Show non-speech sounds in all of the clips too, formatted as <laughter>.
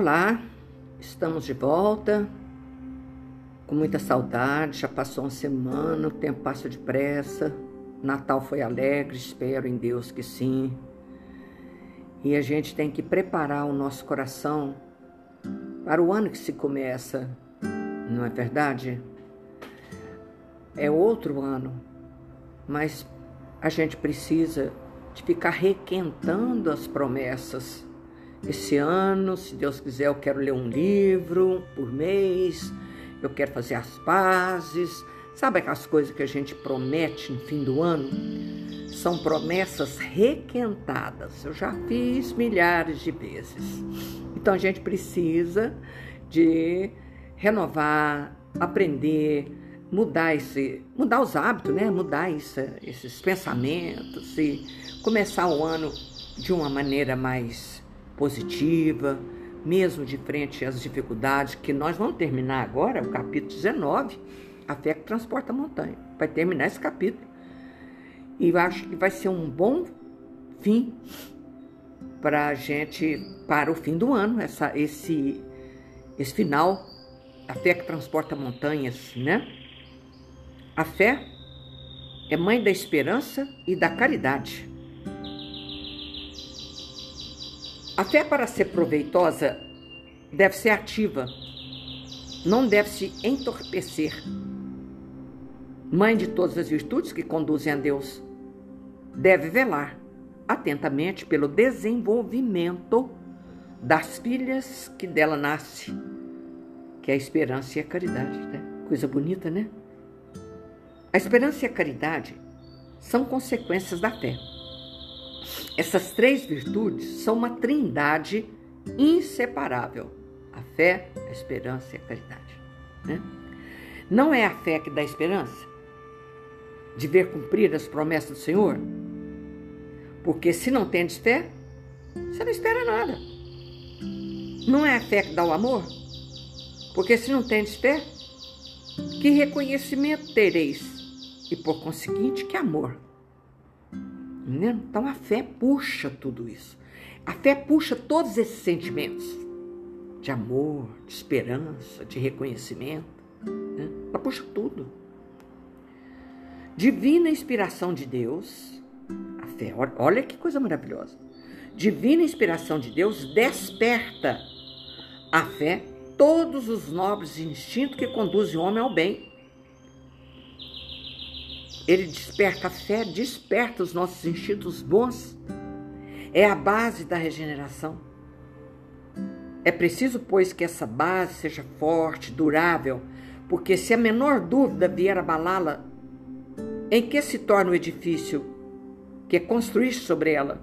Olá, estamos de volta. Com muita saudade, já passou uma semana, o tempo passa depressa. Natal foi alegre, espero em Deus que sim. E a gente tem que preparar o nosso coração para o ano que se começa, não é verdade? É outro ano, mas a gente precisa de ficar requentando as promessas esse ano, se Deus quiser, eu quero ler um livro por mês, eu quero fazer as pazes. Sabe aquelas coisas que a gente promete no fim do ano? São promessas requentadas. Eu já fiz milhares de vezes. Então a gente precisa de renovar, aprender, mudar esse, mudar os hábitos, né? Mudar esse, esses pensamentos e começar o ano de uma maneira mais positiva, mesmo de frente às dificuldades, que nós vamos terminar agora, o capítulo 19, a fé que transporta a montanha. Vai terminar esse capítulo. E eu acho que vai ser um bom fim para a gente, para o fim do ano, essa, esse, esse final, a fé que transporta montanhas, né? A fé é mãe da esperança e da caridade. A fé, para ser proveitosa, deve ser ativa, não deve se entorpecer. Mãe de todas as virtudes que conduzem a Deus, deve velar atentamente pelo desenvolvimento das filhas que dela nasce, que é a esperança e a caridade. Né? Coisa bonita, né? A esperança e a caridade são consequências da fé. Essas três virtudes são uma trindade inseparável: a fé, a esperança e a caridade. Né? Não é a fé que dá esperança de ver cumprir as promessas do Senhor? Porque se não tens fé, você não espera nada. Não é a fé que dá o amor? Porque se não tens fé, que reconhecimento tereis? E por conseguinte, que amor? Então a fé puxa tudo isso. A fé puxa todos esses sentimentos de amor, de esperança, de reconhecimento. Né? Ela puxa tudo. Divina inspiração de Deus, a fé, olha que coisa maravilhosa. Divina inspiração de Deus desperta a fé todos os nobres instintos que conduzem o homem ao bem ele desperta a fé, desperta os nossos instintos bons. É a base da regeneração. É preciso, pois, que essa base seja forte, durável, porque se a menor dúvida vier abalá-la, em que se torna o edifício que é construir sobre ela?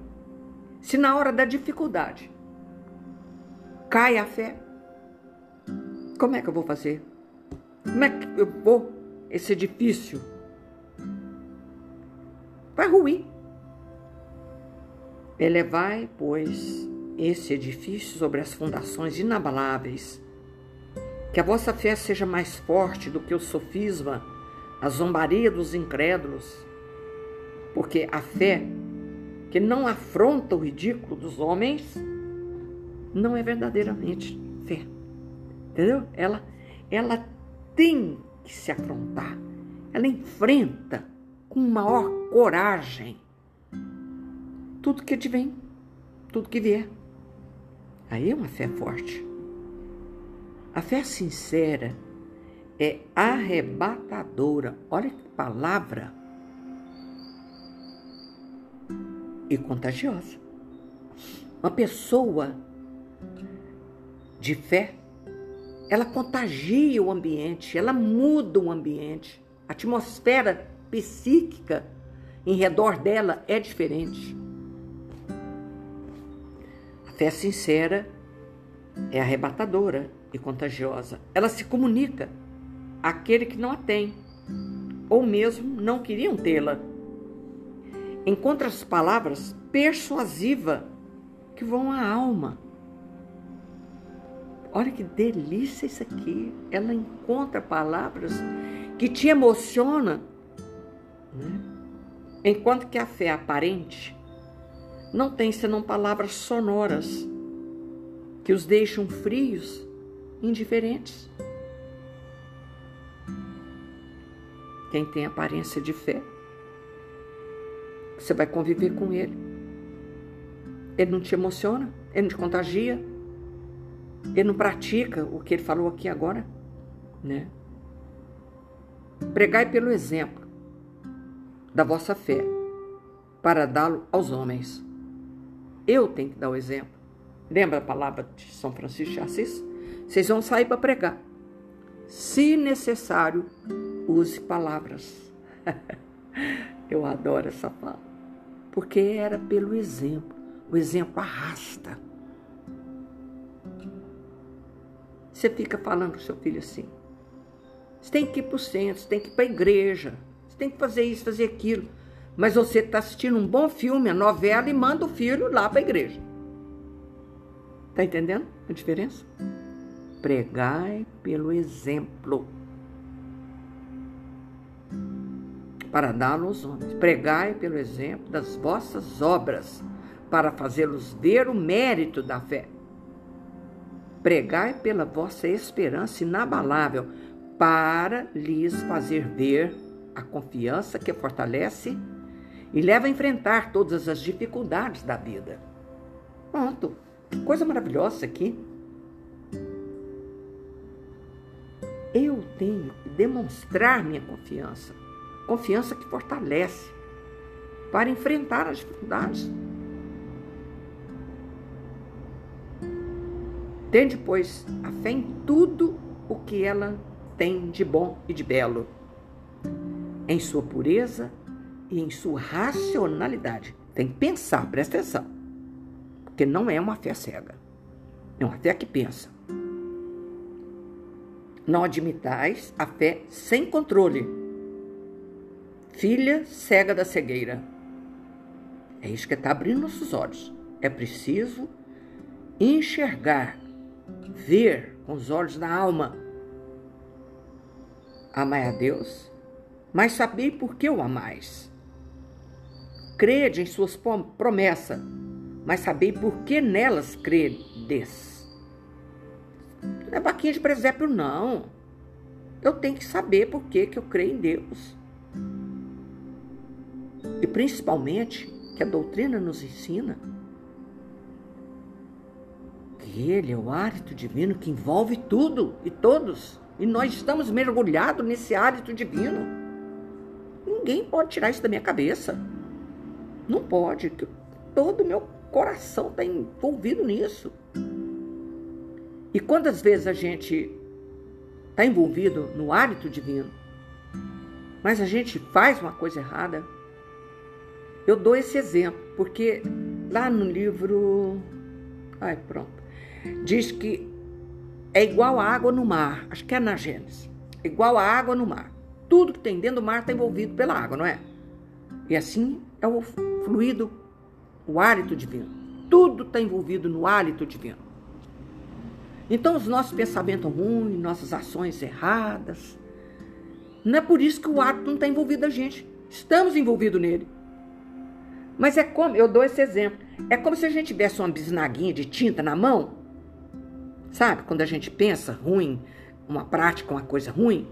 Se na hora da dificuldade cai a fé, como é que eu vou fazer? Como é que eu vou esse edifício vai ruir. Elevai, pois, esse edifício sobre as fundações inabaláveis. Que a vossa fé seja mais forte do que o sofisma, a zombaria dos incrédulos. Porque a fé que não afronta o ridículo dos homens não é verdadeiramente fé. Entendeu? Ela, ela tem que se afrontar. Ela enfrenta com maior coragem tudo que te vem, tudo que vier. Aí é uma fé forte. A fé sincera é arrebatadora. Olha que palavra. E contagiosa. Uma pessoa de fé, ela contagia o ambiente, ela muda o ambiente. A atmosfera psíquica em redor dela é diferente. A fé sincera é arrebatadora e contagiosa. Ela se comunica àquele que não a tem, ou mesmo não queriam tê-la. Encontra as palavras persuasivas que vão à alma. Olha que delícia isso aqui. Ela encontra palavras que te emocionam né? Enquanto que a fé aparente não tem senão palavras sonoras, que os deixam frios, indiferentes. Quem tem aparência de fé, você vai conviver com ele. Ele não te emociona, ele não te contagia, ele não pratica o que ele falou aqui agora, né? Pregai pelo exemplo da vossa fé, para dá-lo aos homens. Eu tenho que dar o exemplo. Lembra a palavra de São Francisco de Assis? Vocês vão sair para pregar. Se necessário, use palavras. <laughs> Eu adoro essa fala. Porque era pelo exemplo. O exemplo arrasta. Você fica falando o seu filho assim: você tem que ir para o centro, você tem que ir para a igreja, você tem que fazer isso, fazer aquilo. Mas você está assistindo um bom filme, a novela, e manda o filho lá para a igreja. Está entendendo a diferença? Pregai pelo exemplo. Para dá-lo aos homens. Pregai pelo exemplo das vossas obras, para fazê-los ver o mérito da fé. Pregai pela vossa esperança inabalável para lhes fazer ver a confiança que fortalece e leva a enfrentar todas as dificuldades da vida. Pronto, coisa maravilhosa aqui. Eu tenho que demonstrar minha confiança, confiança que fortalece para enfrentar as dificuldades. Tende, pois, a fé em tudo o que ela tem de bom e de belo, em sua pureza e em sua racionalidade. Tem que pensar, presta atenção, porque não é uma fé cega, é uma fé que pensa. Não admitais a fé sem controle, filha cega da cegueira. É isso que está abrindo nossos olhos. É preciso enxergar, ver com os olhos da alma Amai a Deus, mas sabei por que o amais. Crede em suas promessas, mas sabei por que nelas credes. Não é vaquinha de presépio, não. Eu tenho que saber por que, que eu creio em Deus. E principalmente que a doutrina nos ensina que Ele é o hálito divino que envolve tudo e todos. E nós estamos mergulhados nesse hálito divino. Ninguém pode tirar isso da minha cabeça. Não pode. Todo o meu coração está envolvido nisso. E quantas vezes a gente está envolvido no hálito divino, mas a gente faz uma coisa errada? Eu dou esse exemplo, porque lá no livro. Ai, pronto. Diz que é igual a água no mar. Acho que é na Gênesis. É igual a água no mar. Tudo que tem dentro do mar está envolvido pela água, não é? E assim é o fluido, o hálito divino. Tudo está envolvido no hálito divino. Então, os nossos pensamentos ruins, nossas ações erradas, não é por isso que o hálito não está envolvido a gente. Estamos envolvidos nele. Mas é como, eu dou esse exemplo, é como se a gente tivesse uma bisnaguinha de tinta na mão Sabe? Quando a gente pensa ruim, uma prática, uma coisa ruim.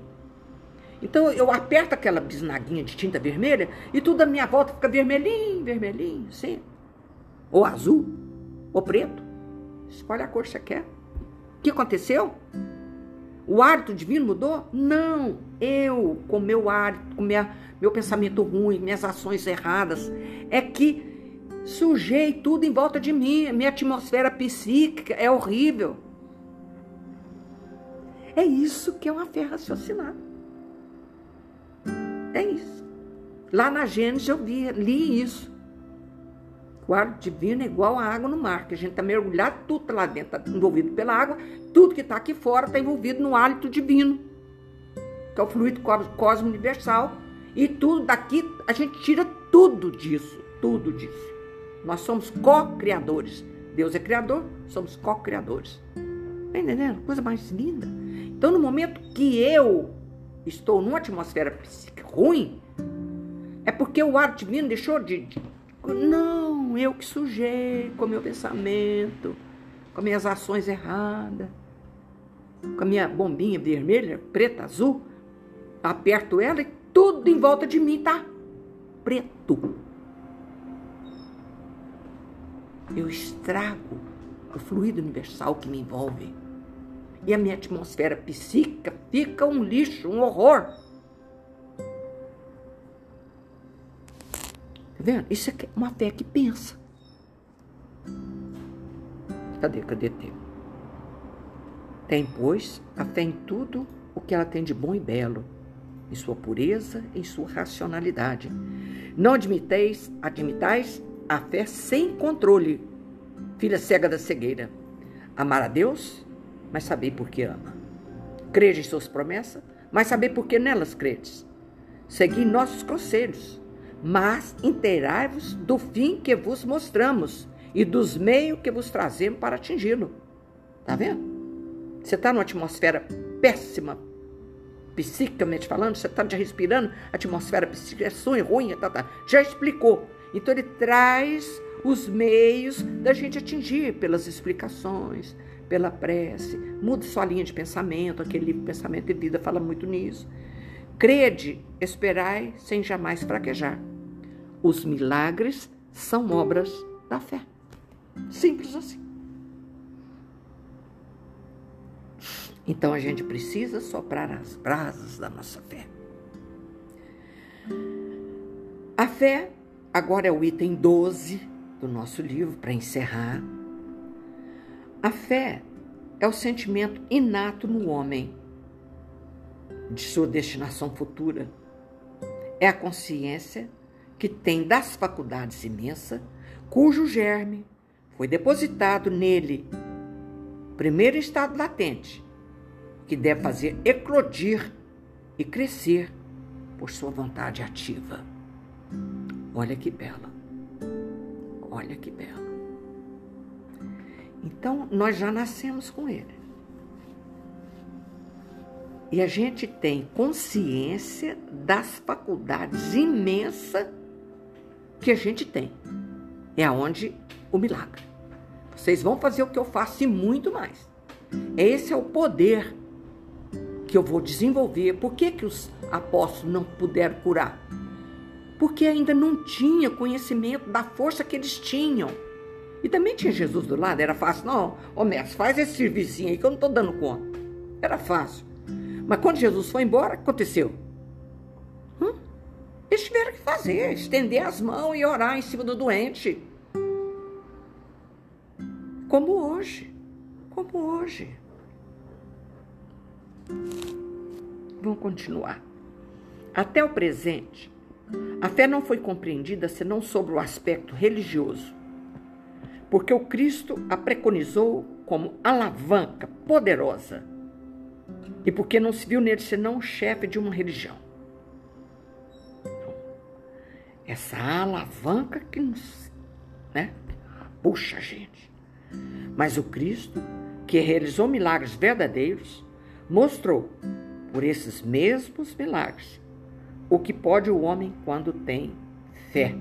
Então eu aperto aquela bisnaguinha de tinta vermelha e tudo à minha volta fica vermelhinho, vermelhinho, assim. Ou azul, ou preto. Escolhe a cor que você quer. O que aconteceu? O hábito divino mudou? Não. Eu, com meu hábito, com minha, meu pensamento ruim, minhas ações erradas, é que sujei tudo em volta de mim. Minha atmosfera psíquica é horrível. É isso que é uma fé raciocinada. É isso. Lá na Gênesis eu vi, li isso. O ar divino é igual a água no mar, que a gente está mergulhado, tudo tá lá dentro está envolvido pela água, tudo que está aqui fora está envolvido no hálito divino, que é o fluido cósmico universal. E tudo daqui, a gente tira tudo disso, tudo disso. Nós somos co-criadores. Deus é criador, somos co-criadores. Está entendendo? Coisa mais linda. Então, no momento que eu estou numa atmosfera psíquica ruim, é porque o ar divino deixou de. Não, eu que sujei com meu pensamento. com as minhas ações erradas, com a minha bombinha vermelha, preta, azul, aperto ela e tudo em volta de mim tá preto. Eu estrago o fluido universal que me envolve. E a minha atmosfera psíquica fica um lixo, um horror. Vendo? Isso é uma fé que pensa. Cadê? Cadê tempo? Tem, pois, a fé em tudo o que ela tem de bom e belo, em sua pureza, em sua racionalidade. Não admiteis, admitais a fé sem controle, filha cega da cegueira. Amar a Deus, mas saber por que ama. Crede em suas promessas, mas saber por que nelas credes. Segui nossos conselhos, mas inteirai-vos do fim que vos mostramos e dos meios que vos trazemos para atingi-lo. Tá vendo? Você está numa atmosfera péssima, psiquicamente falando, você está respirando, atmosfera psíquica é sonho, ruim, tá, tá. já explicou. Então ele traz os meios da gente atingir pelas explicações, pela prece. Muda sua linha de pensamento, aquele livro Pensamento e Vida fala muito nisso. Crede, esperai sem jamais fraquejar. Os milagres são obras da fé. Simples assim. Então a gente precisa soprar as brasas da nossa fé. A fé, agora é o item 12 do nosso livro, para encerrar. A fé é o sentimento inato no homem de sua destinação futura. É a consciência que tem das faculdades imensas, cujo germe foi depositado nele, primeiro estado latente, que deve fazer eclodir e crescer por sua vontade ativa. Olha que bela. Olha que bela. Então, nós já nascemos com ele. E a gente tem consciência das faculdades imensas que a gente tem. É aonde o milagre. Vocês vão fazer o que eu faço e muito mais. Esse é o poder que eu vou desenvolver. Por que, que os apóstolos não puderam curar? Porque ainda não tinha conhecimento da força que eles tinham. E também tinha Jesus do lado, era fácil. Não, ô mestre, faz esse serviço aí que eu não estou dando conta. Era fácil. Mas quando Jesus foi embora, aconteceu? Eles tiveram que fazer, estender as mãos e orar em cima do doente. Como hoje. Como hoje. Vamos continuar. Até o presente, a fé não foi compreendida senão sobre o aspecto religioso, porque o Cristo a preconizou como alavanca poderosa e porque não se viu nele senão chefe de uma religião. Essa alavanca que nos né, puxa a gente. Mas o Cristo, que realizou milagres verdadeiros, mostrou, por esses mesmos milagres, o que pode o homem quando tem fé.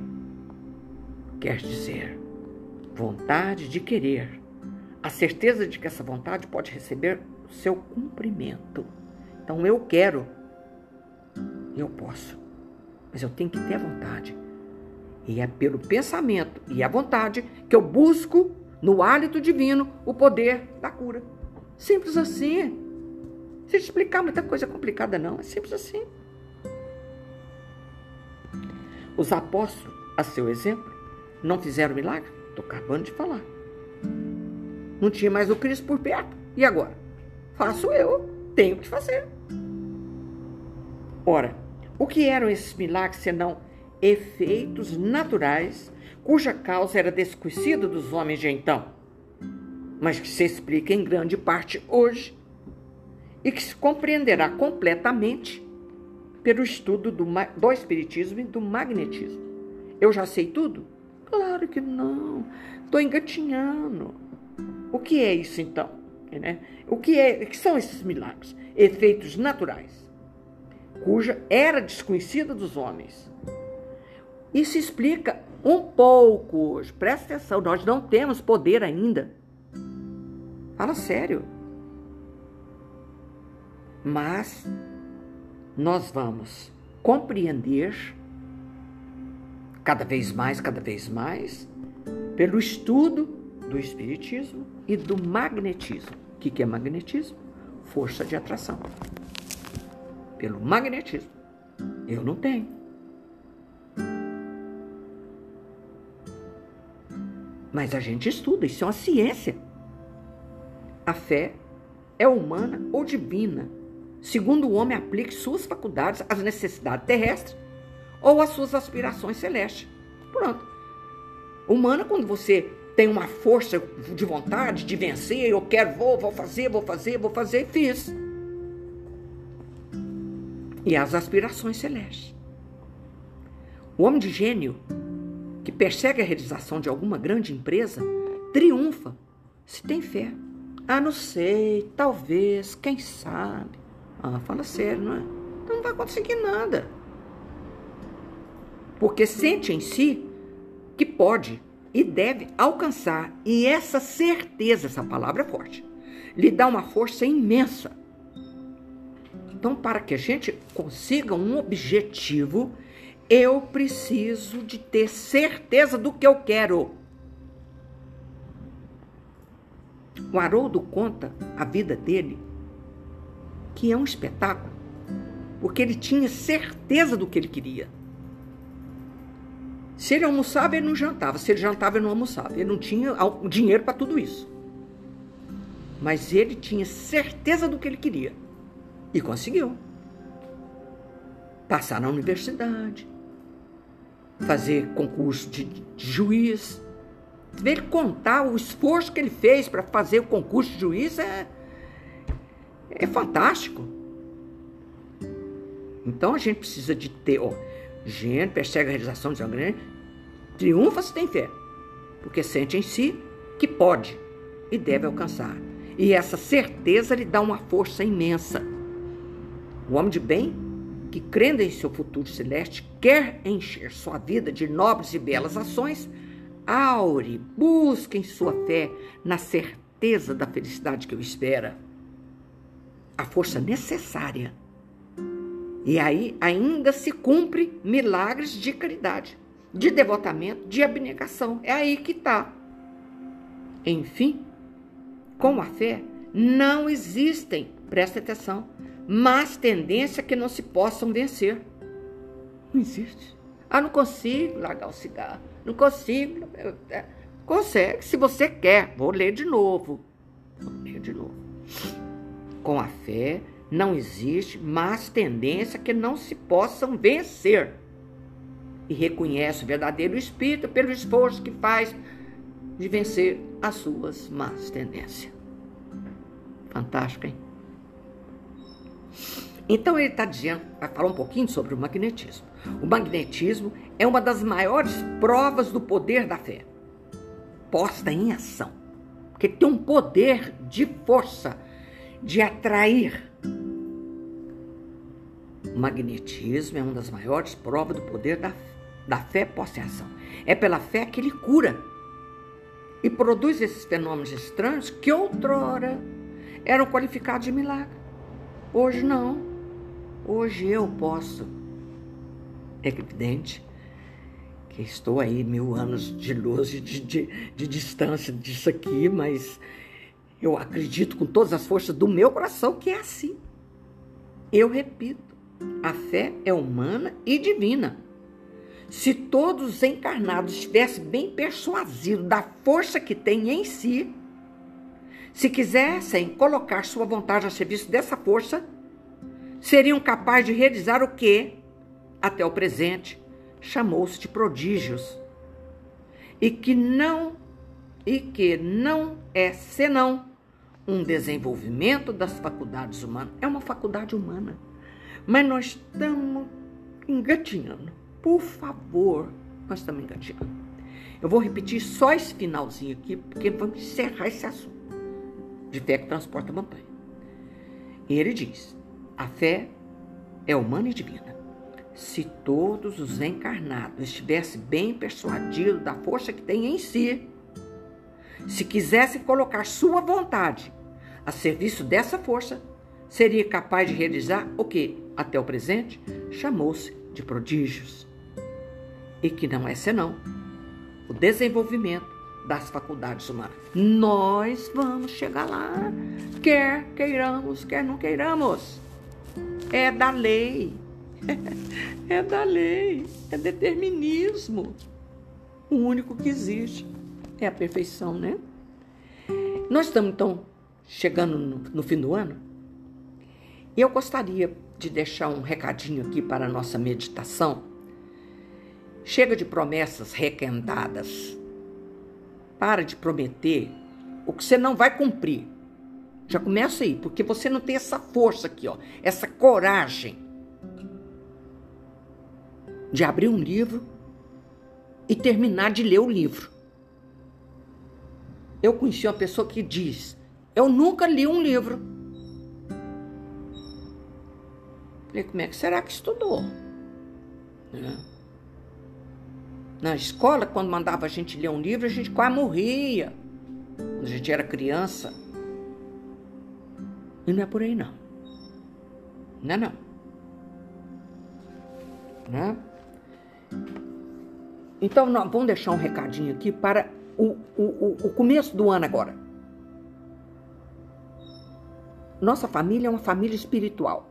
Quer dizer, vontade de querer, a certeza de que essa vontade pode receber seu cumprimento. Então eu quero, eu posso, mas eu tenho que ter a vontade. E é pelo pensamento e a vontade que eu busco no hálito divino o poder da cura. Simples assim. Se explicar muita coisa complicada, não. É simples assim. Os apóstolos, a seu exemplo, não fizeram milagre? Estou acabando de falar. Não tinha mais o Cristo por perto. E agora? Faço eu. Tenho que fazer. Ora, o que eram esses milagres senão efeitos naturais cuja causa era desconhecida dos homens de então, mas que se explica em grande parte hoje e que se compreenderá completamente pelo estudo do, do Espiritismo e do magnetismo. Eu já sei tudo? Claro que não. Estou engatinhando. O que é isso então? Né? O que, é, que são esses milagres? Efeitos naturais, cuja era desconhecida dos homens. Isso explica um pouco hoje. Presta atenção, nós não temos poder ainda Fala sério. Mas nós vamos compreender cada vez mais, cada vez mais, pelo estudo do Espiritismo e do magnetismo. O que é magnetismo? Força de atração. Pelo magnetismo. Eu não tenho. Mas a gente estuda, isso é uma ciência. A fé é humana ou divina, segundo o homem aplique suas faculdades às necessidades terrestres ou às suas aspirações celestes. Pronto. Humana, quando você tem uma força de vontade de vencer, eu quero, vou, vou fazer, vou fazer, vou fazer, fiz. E as aspirações celestes. O homem de gênio que persegue a realização de alguma grande empresa triunfa se tem fé. Ah, não sei, talvez, quem sabe. Ah, fala sério, não é? Então não vai conseguir nada. Porque sente em si que pode e deve alcançar, e essa certeza, essa palavra é forte, lhe dá uma força imensa. Então, para que a gente consiga um objetivo, eu preciso de ter certeza do que eu quero. O Haroldo conta a vida dele, que é um espetáculo, porque ele tinha certeza do que ele queria. Se ele almoçava, ele não jantava. Se ele jantava, ele não almoçava. Ele não tinha dinheiro para tudo isso. Mas ele tinha certeza do que ele queria. E conseguiu. Passar na universidade. Fazer concurso de, de juiz ele contar o esforço que ele fez para fazer o concurso de juiz é, é fantástico. Então a gente precisa de ter, ó, gente persegue a realização de uma grande, triunfa se tem fé, porque sente em si que pode e deve alcançar. E essa certeza lhe dá uma força imensa. O homem de bem, que crendo em seu futuro celeste, quer encher sua vida de nobres e belas ações, Aure, busque em sua fé na certeza da felicidade que o espera. A força necessária. E aí ainda se cumpre milagres de caridade, de devotamento, de abnegação. É aí que está. Enfim, com a fé não existem, presta atenção, más tendências que não se possam vencer. Não existe. Ah, não consigo largar o cigarro. Não consigo. Consegue, se você quer. Vou ler de novo. Vou ler de novo. Com a fé não existe mais tendência que não se possam vencer. E reconhece o verdadeiro espírito pelo esforço que faz de vencer as suas más tendências. Fantástico, hein? Então ele está dizendo, vai falar um pouquinho sobre o magnetismo. O magnetismo é uma das maiores provas do poder da fé, posta em ação, porque tem um poder de força, de atrair. O magnetismo é uma das maiores provas do poder da, da fé posta em ação. É pela fé que ele cura e produz esses fenômenos estranhos que outrora eram qualificados de milagre. Hoje não. Hoje eu posso é evidente que estou aí mil anos de luz, de, de, de distância disso aqui, mas eu acredito com todas as forças do meu coração que é assim. Eu repito, a fé é humana e divina. Se todos os encarnados estivessem bem persuadidos da força que têm em si, se quisessem colocar sua vontade a serviço dessa força, seriam capazes de realizar o que até o presente, chamou-se de prodígios, e que não e que não é senão um desenvolvimento das faculdades humanas. É uma faculdade humana. Mas nós estamos engatinhando. Por favor, nós estamos engatinhando. Eu vou repetir só esse finalzinho aqui, porque vamos encerrar esse assunto de fé que transporta montanha. E ele diz: a fé é humana e divina se todos os encarnados estivessem bem persuadidos da força que tem em si, se quisesse colocar sua vontade a serviço dessa força, seria capaz de realizar o que, até o presente, chamou-se de prodígios. E que não é senão o desenvolvimento das faculdades humanas. Nós vamos chegar lá, quer queiramos, quer não queiramos. É da lei. <laughs> É da lei, é determinismo. O único que existe é a perfeição, né? Nós estamos então chegando no, no fim do ano e eu gostaria de deixar um recadinho aqui para a nossa meditação. Chega de promessas requentadas. Para de prometer o que você não vai cumprir. Já começa aí, porque você não tem essa força aqui, ó, essa coragem de abrir um livro e terminar de ler o livro. Eu conheci uma pessoa que diz: Eu nunca li um livro. Falei: Como é que será que estudou? É. Na escola, quando mandava a gente ler um livro, a gente quase morria. Quando a gente era criança. E não é por aí, não. Não é, não. Né? Então, nós vamos deixar um recadinho aqui para o, o, o começo do ano agora. Nossa família é uma família espiritual.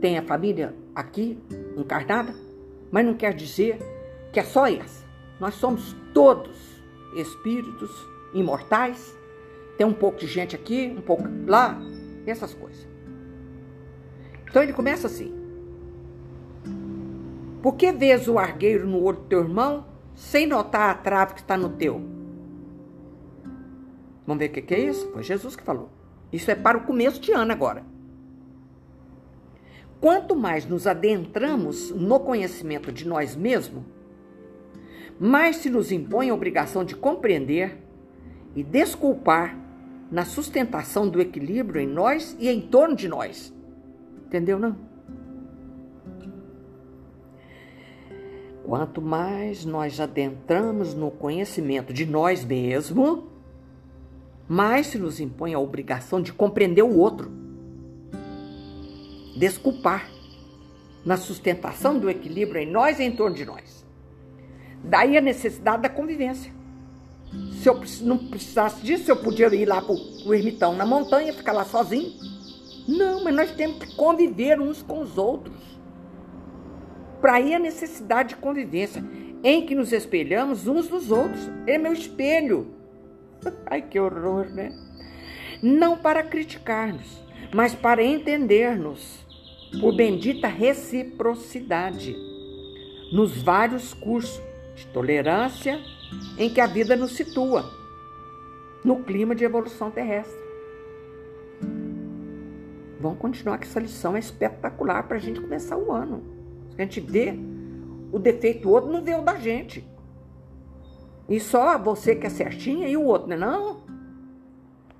Tem a família aqui, encarnada, mas não quer dizer que é só essa. Nós somos todos espíritos imortais. Tem um pouco de gente aqui, um pouco lá, essas coisas. Então ele começa assim. Por que vês o argueiro no olho do teu irmão sem notar a trave que está no teu? Vamos ver o que, que é isso? Foi Jesus que falou. Isso é para o começo de ano agora. Quanto mais nos adentramos no conhecimento de nós mesmos, mais se nos impõe a obrigação de compreender e desculpar na sustentação do equilíbrio em nós e em torno de nós. Entendeu, não? Quanto mais nós adentramos no conhecimento de nós mesmos, mais se nos impõe a obrigação de compreender o outro, desculpar na sustentação do equilíbrio em nós e em torno de nós. Daí a necessidade da convivência. Se eu não precisasse disso, eu podia ir lá para o ermitão na montanha, ficar lá sozinho. Não, mas nós temos que conviver uns com os outros. Para aí a necessidade de convivência, em que nos espelhamos uns nos outros. É meu espelho. <laughs> Ai, que horror, né? Não para criticar-nos, mas para entender-nos, por bendita reciprocidade, nos vários cursos de tolerância em que a vida nos situa, no clima de evolução terrestre. Vamos continuar que essa lição é espetacular para a gente começar o ano. A gente vê o defeito outro, não vê o da gente. E só você que é certinha e o outro, né? Não.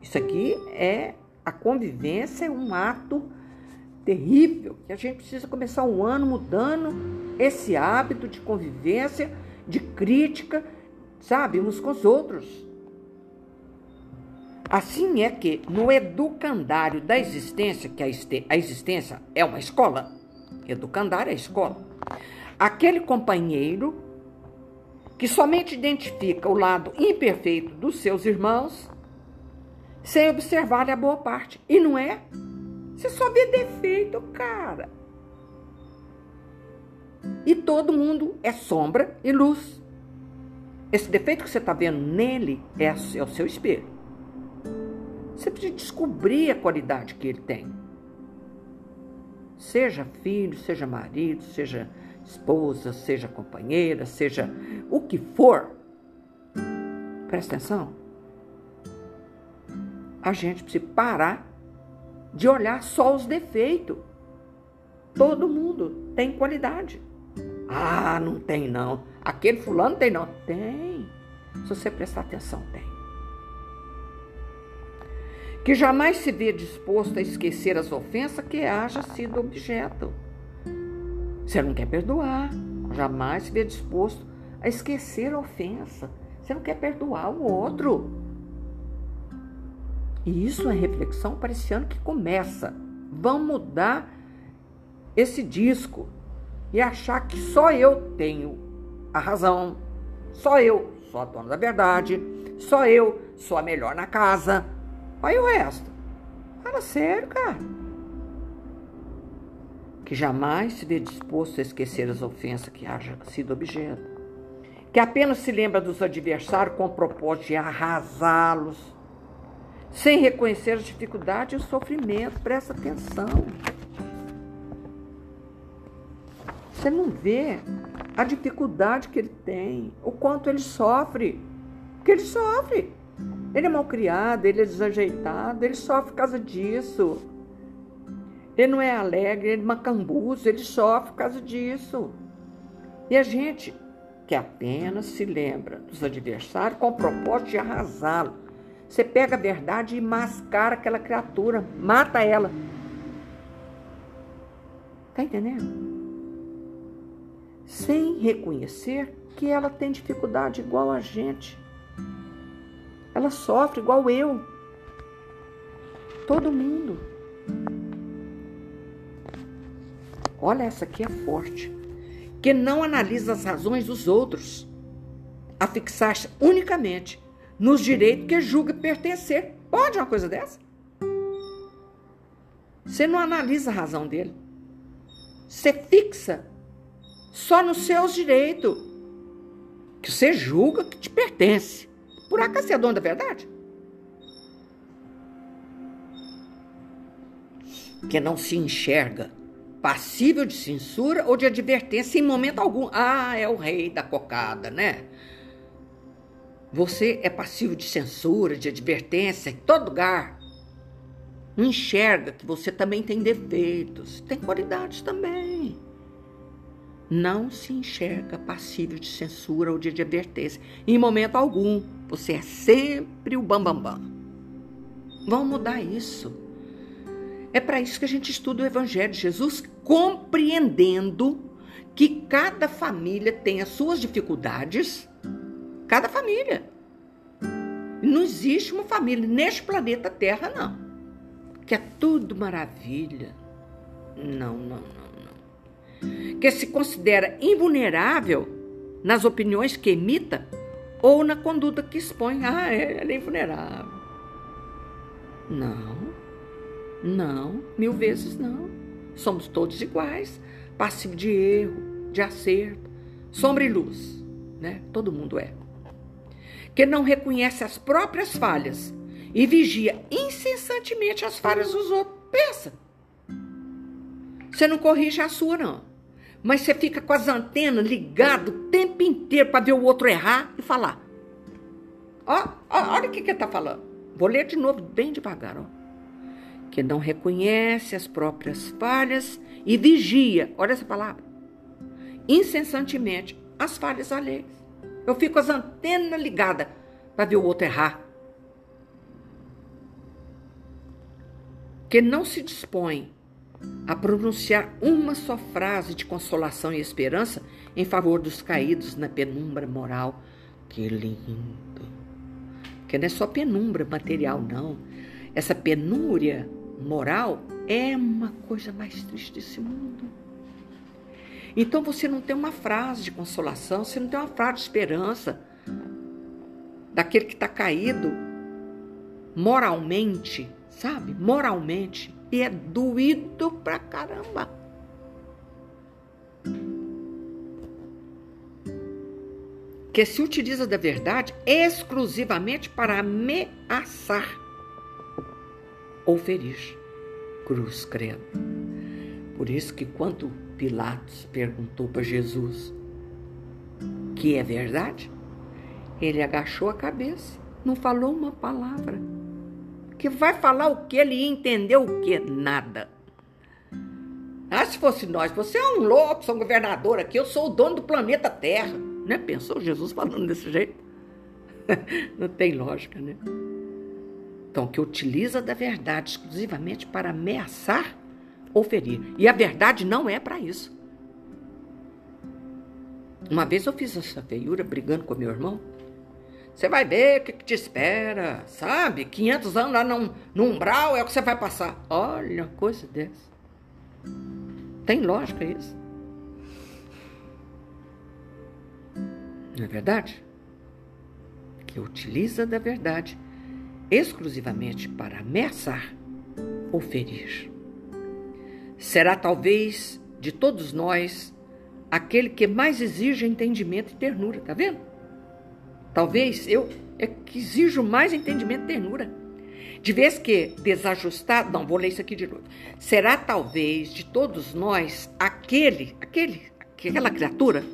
Isso aqui é a convivência, é um ato terrível que a gente precisa começar o ano mudando esse hábito de convivência, de crítica, sabe, uns com os outros. Assim é que no educandário da existência, que a existência é uma escola, Educandário é a escola. Aquele companheiro que somente identifica o lado imperfeito dos seus irmãos, sem observar a boa parte. E não é? Você só vê defeito, cara. E todo mundo é sombra e luz. Esse defeito que você está vendo nele é, é o seu espelho. Você precisa descobrir a qualidade que ele tem. Seja filho, seja marido, seja esposa, seja companheira, seja o que for. Presta atenção. A gente precisa parar de olhar só os defeitos. Todo mundo tem qualidade. Ah, não tem não. Aquele fulano tem não. Tem. Se você prestar atenção, tem que jamais se vê disposto a esquecer as ofensas que haja sido objeto. Você não quer perdoar, jamais se vê disposto a esquecer a ofensa. Você não quer perdoar o outro. E isso é reflexão para esse ano que começa. Vamos mudar esse disco e achar que só eu tenho a razão, só eu sou a dona da verdade, só eu sou a melhor na casa. Aí o resto. Fala sério, cara. Que jamais se vê disposto a esquecer as ofensas que haja sido objeto. Que apenas se lembra dos adversários com o propósito de arrasá-los, sem reconhecer a dificuldade e o sofrimento. Presta atenção. Você não vê a dificuldade que ele tem, o quanto ele sofre. Porque ele sofre. Ele é mal criado, ele é desajeitado, ele sofre por causa disso. Ele não é alegre, ele é macambuzo, ele sofre por causa disso. E a gente que apenas se lembra dos adversários com o propósito de arrasá-lo. Você pega a verdade e mascara aquela criatura, mata ela. Tá entendendo? Sem reconhecer que ela tem dificuldade igual a gente. Ela sofre igual eu. Todo mundo. Olha, essa aqui é forte. Que não analisa as razões dos outros, a fixar-se unicamente nos direitos que julga pertencer. Pode uma coisa dessa? Você não analisa a razão dele. Você fixa só nos seus direitos, que você julga que te pertence. Por acaso você é dono da verdade? Que não se enxerga passível de censura ou de advertência em momento algum. Ah, é o rei da cocada, né? Você é passível de censura, de advertência em todo lugar. Enxerga que você também tem defeitos, tem qualidades também não se enxerga passível de censura ou de advertência. Em momento algum, você é sempre o bambambam. Bam, bam. Vamos mudar isso. É para isso que a gente estuda o Evangelho de Jesus, compreendendo que cada família tem as suas dificuldades. Cada família. Não existe uma família neste planeta Terra, não. Que é tudo maravilha. Não, não, não que se considera invulnerável nas opiniões que emita ou na conduta que expõe. Ah, é, ela é invulnerável. Não, não, mil vezes não. Somos todos iguais, passivo de erro, de acerto, sombra e luz, né? Todo mundo é. Que não reconhece as próprias falhas e vigia incessantemente as falhas dos outros. Pensa. Você não corrige a sua, não. Mas você fica com as antenas ligadas o tempo inteiro para ver o outro errar e falar. Ó, ó olha o que, que ele está falando. Vou ler de novo, bem devagar. Ó. Que não reconhece as próprias falhas e vigia, olha essa palavra, incessantemente as falhas alheias. Eu fico com as antenas ligadas para ver o outro errar. Que não se dispõe a pronunciar uma só frase de consolação e esperança em favor dos caídos na penumbra moral. Que lindo! Que não é só penumbra material, não. Essa penúria moral é uma coisa mais triste desse mundo. Então você não tem uma frase de consolação, você não tem uma frase de esperança daquele que está caído moralmente, sabe? Moralmente e é doído pra caramba. Que se utiliza da verdade exclusivamente para ameaçar ou ferir. Cruz, credo. Por isso que quando Pilatos perguntou para Jesus que é verdade, ele agachou a cabeça, não falou uma palavra que vai falar o que? Ele entendeu o que? Nada. Ah, se fosse nós, você é um louco, sou um governador aqui, eu sou o dono do planeta Terra. Né? Pensou Jesus falando desse jeito? <laughs> Não tem lógica, né? Então, que utiliza da verdade exclusivamente para ameaçar ou ferir. E a verdade não é para isso. Uma vez eu fiz essa feiura brigando com meu irmão. Você vai ver o que, que, te espera, sabe? 500 anos lá num, num umbral é o que você vai passar. Olha, coisa dessa. Tem lógica isso? Não é verdade? Que utiliza da verdade exclusivamente para ameaçar ou ferir. Será talvez de todos nós aquele que mais exige entendimento e ternura, tá vendo? Talvez eu é exijo mais entendimento e ternura. De vez que desajustado, não, vou ler isso aqui de novo. Será talvez de todos nós aquele, aquele, aquela criatura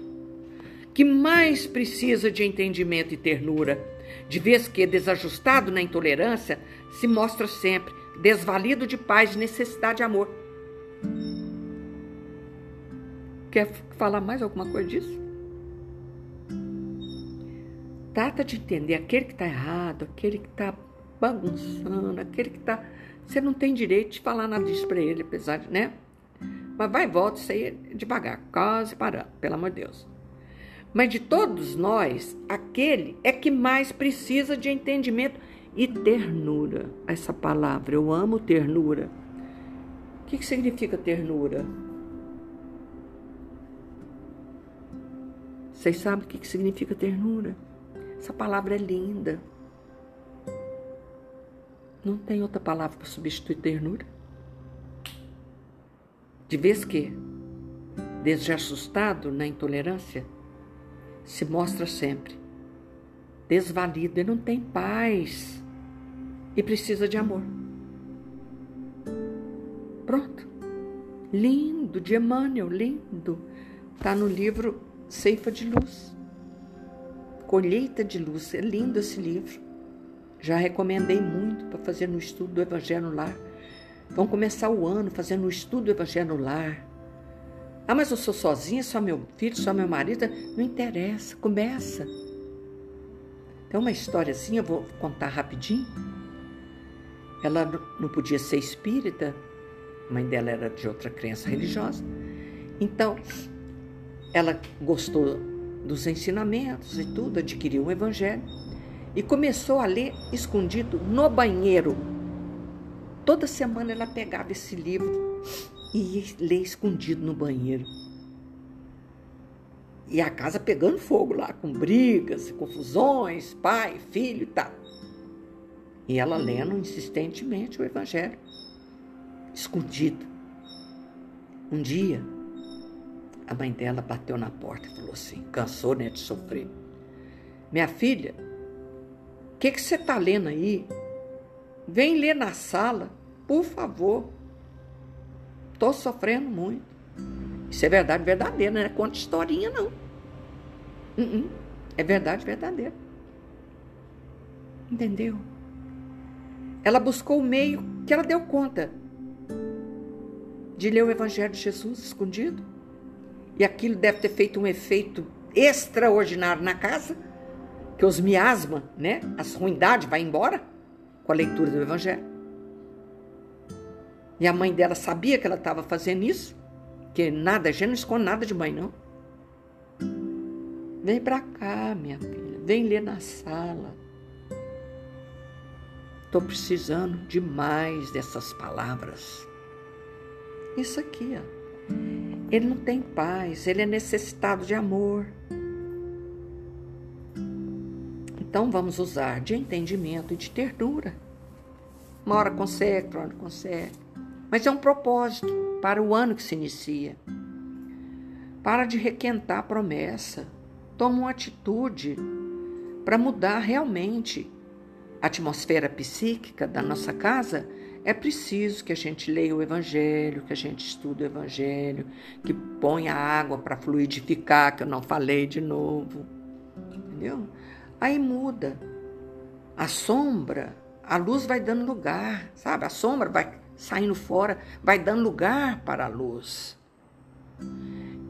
que mais precisa de entendimento e ternura, de vez que desajustado na intolerância, se mostra sempre desvalido de paz, de necessidade de amor. Quer falar mais alguma coisa disso? Trata de entender aquele que está errado, aquele que está bagunçando, aquele que está. Você não tem direito de falar nada disso para ele, apesar de, né? Mas vai e volta, isso aí é devagar, quase parando, pelo amor de Deus. Mas de todos nós, aquele é que mais precisa de entendimento e ternura. Essa palavra, eu amo ternura. O que, que significa ternura? Vocês sabem o que, que significa ternura? Essa palavra é linda. Não tem outra palavra para substituir ternura. De vez que, desde assustado na intolerância, se mostra sempre desvalido, ele não tem paz e precisa de amor. Pronto. Lindo, de Emmanuel, lindo. Está no livro Ceifa de Luz. Colheita de Luz. É lindo esse livro. Já recomendei muito para fazer no estudo do Evangelho Lar. Vamos começar o ano fazendo o estudo do Evangelho Lar. Ah, mas eu sou sozinha, só meu filho, só meu marido. Não interessa, começa. Tem uma historiazinha, eu vou contar rapidinho. Ela não podia ser espírita, a mãe dela era de outra crença religiosa. Então, ela gostou dos ensinamentos e tudo, adquiriu o evangelho e começou a ler escondido no banheiro. Toda semana ela pegava esse livro e ia ler escondido no banheiro. E a casa pegando fogo lá, com brigas, confusões, pai, filho e tal. E ela lendo insistentemente o Evangelho, escondido. Um dia, a mãe dela bateu na porta e falou assim: cansou né, de sofrer. Minha filha, o que, que você está lendo aí? Vem ler na sala, por favor. Estou sofrendo muito. Isso é verdade verdadeira, não é conta historinha, não. Uh -uh. É verdade verdadeira. Entendeu? Ela buscou o meio que ela deu conta de ler o Evangelho de Jesus escondido. E aquilo deve ter feito um efeito extraordinário na casa, que os miasma, né, as ruindades vai embora com a leitura do Evangelho. E a mãe dela sabia que ela estava fazendo isso, que nada, gente não esconde nada de mãe, não. Vem para cá, minha filha, vem ler na sala. Estou precisando demais dessas palavras. Isso aqui, ó. Ele não tem paz, ele é necessitado de amor. Então vamos usar de entendimento e de ternura. Uma hora consegue, outra hora consegue. Mas é um propósito para o ano que se inicia. Para de requentar a promessa. Toma uma atitude para mudar realmente a atmosfera psíquica da nossa casa, é preciso que a gente leia o Evangelho, que a gente estude o Evangelho, que ponha água para fluidificar, que eu não falei de novo. Entendeu? Aí muda. A sombra, a luz vai dando lugar, sabe? A sombra vai saindo fora, vai dando lugar para a luz.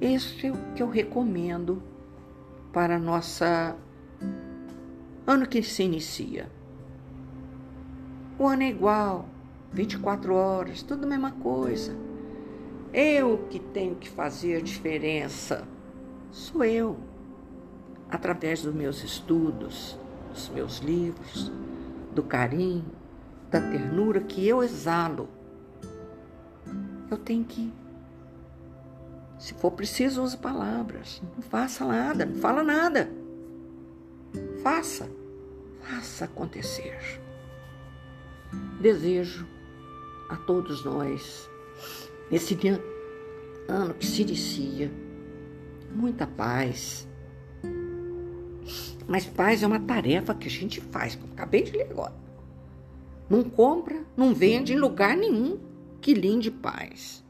Esse é o que eu recomendo para a nossa ano que se inicia. O ano é igual, 24 horas, tudo a mesma coisa. Eu que tenho que fazer diferença, sou eu, através dos meus estudos, dos meus livros, do carinho, da ternura que eu exalo. Eu tenho que, se for preciso, use palavras. Não faça nada, não fala nada. Faça, faça acontecer. Desejo a todos nós, nesse ano que se inicia, muita paz. Mas paz é uma tarefa que a gente faz, como acabei de ler agora. Não compra, não vende em lugar nenhum que linde paz.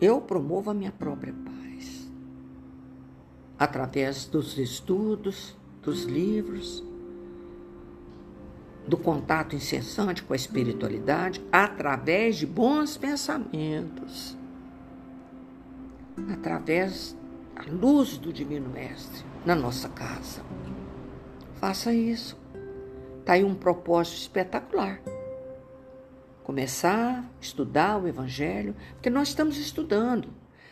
Eu promovo a minha própria paz. Através dos estudos, dos livros, do contato incessante com a espiritualidade, através de bons pensamentos, através da luz do Divino Mestre na nossa casa. Faça isso. Está aí um propósito espetacular. Começar a estudar o Evangelho, porque nós estamos estudando.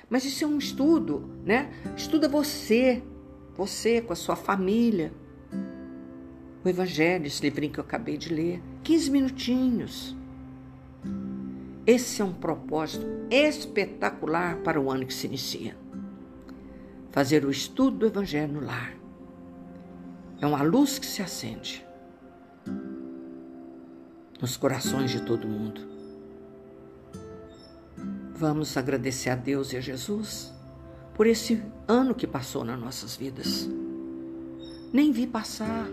Mas isso é um estudo, né? Estuda você, você com a sua família. O Evangelho, esse livrinho que eu acabei de ler. 15 minutinhos. Esse é um propósito espetacular para o ano que se inicia. Fazer o estudo do Evangelho no lar. É uma luz que se acende nos corações de todo mundo. Vamos agradecer a Deus e a Jesus por esse ano que passou nas nossas vidas. Nem vi passar,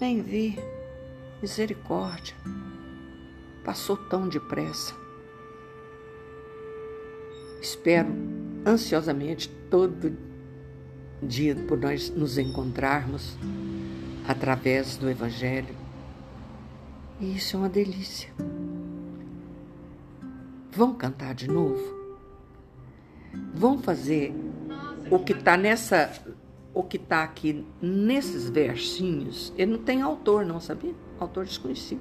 nem vi. Misericórdia. Passou tão depressa. Espero ansiosamente todo dia por nós nos encontrarmos através do Evangelho e isso é uma delícia. Vão cantar de novo? Vão fazer o que está nessa, o que está aqui nesses versinhos. Ele não tem autor, não sabia? Autor desconhecido.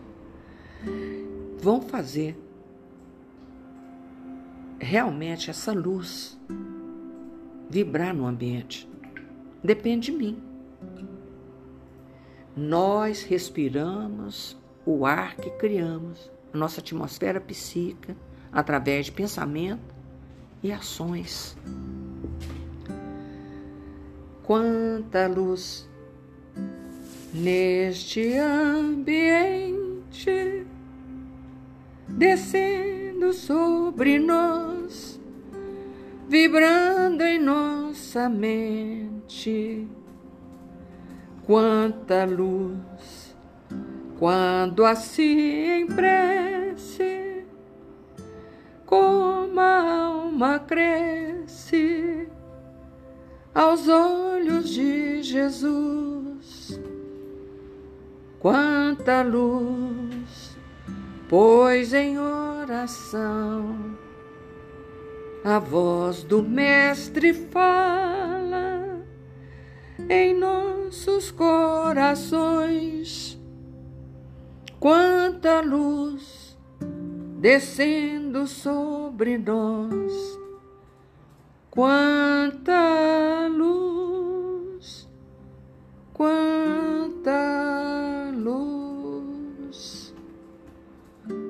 Vão fazer realmente essa luz vibrar no ambiente. Depende de mim. Nós respiramos o ar que criamos, a nossa atmosfera psíquica, através de pensamento e ações. Quanta luz neste ambiente descendo sobre nós, vibrando em nossa mente. Quanta luz quando assim em prece, como a alma cresce aos olhos de Jesus, quanta luz, pois em oração a voz do Mestre fala em nossos corações. Quanta luz descendo sobre nós, quanta luz, quanta luz.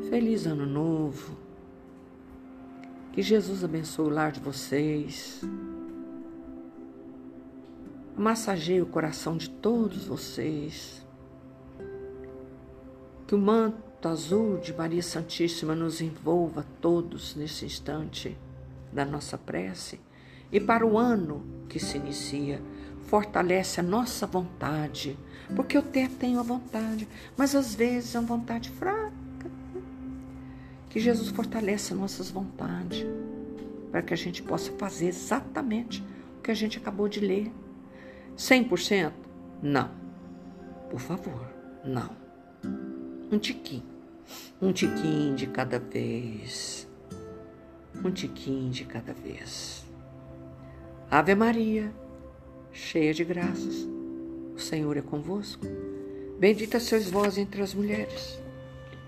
Feliz Ano Novo. Que Jesus abençoe o lar de vocês. Massageie o coração de todos vocês que o manto azul de Maria Santíssima nos envolva todos nesse instante da nossa prece e para o ano que se inicia, fortalece a nossa vontade, porque eu até tenho a vontade, mas às vezes é uma vontade fraca. Que Jesus fortaleça nossas vontades, para que a gente possa fazer exatamente o que a gente acabou de ler. 100%? Não. Por favor, não um tiquinho, um tiquinho de cada vez, um tiquinho de cada vez. Ave Maria, cheia de graças, o Senhor é convosco. Bendita sois vós entre as mulheres,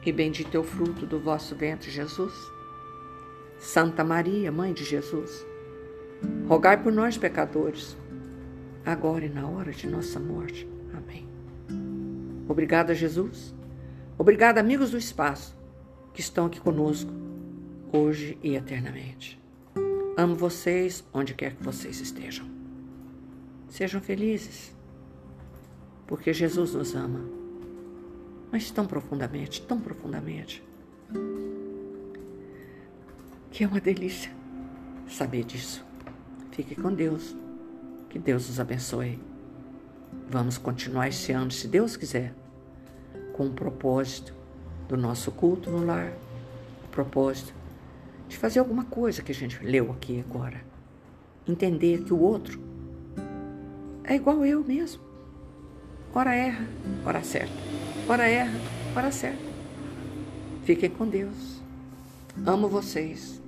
e bendito é o fruto do vosso ventre, Jesus. Santa Maria, Mãe de Jesus, rogai por nós, pecadores, agora e na hora de nossa morte. Amém. Obrigada, Jesus. Obrigada, amigos do espaço que estão aqui conosco hoje e eternamente. Amo vocês onde quer que vocês estejam. Sejam felizes, porque Jesus nos ama, mas tão profundamente, tão profundamente, que é uma delícia saber disso. Fique com Deus, que Deus os abençoe. Vamos continuar esse ano, se Deus quiser, com o propósito do nosso culto no lar, o propósito de fazer alguma coisa que a gente leu aqui agora. Entender que o outro é igual eu mesmo. Ora erra, ora acerta. Ora erra, ora acerta. Fiquem com Deus. Amo vocês.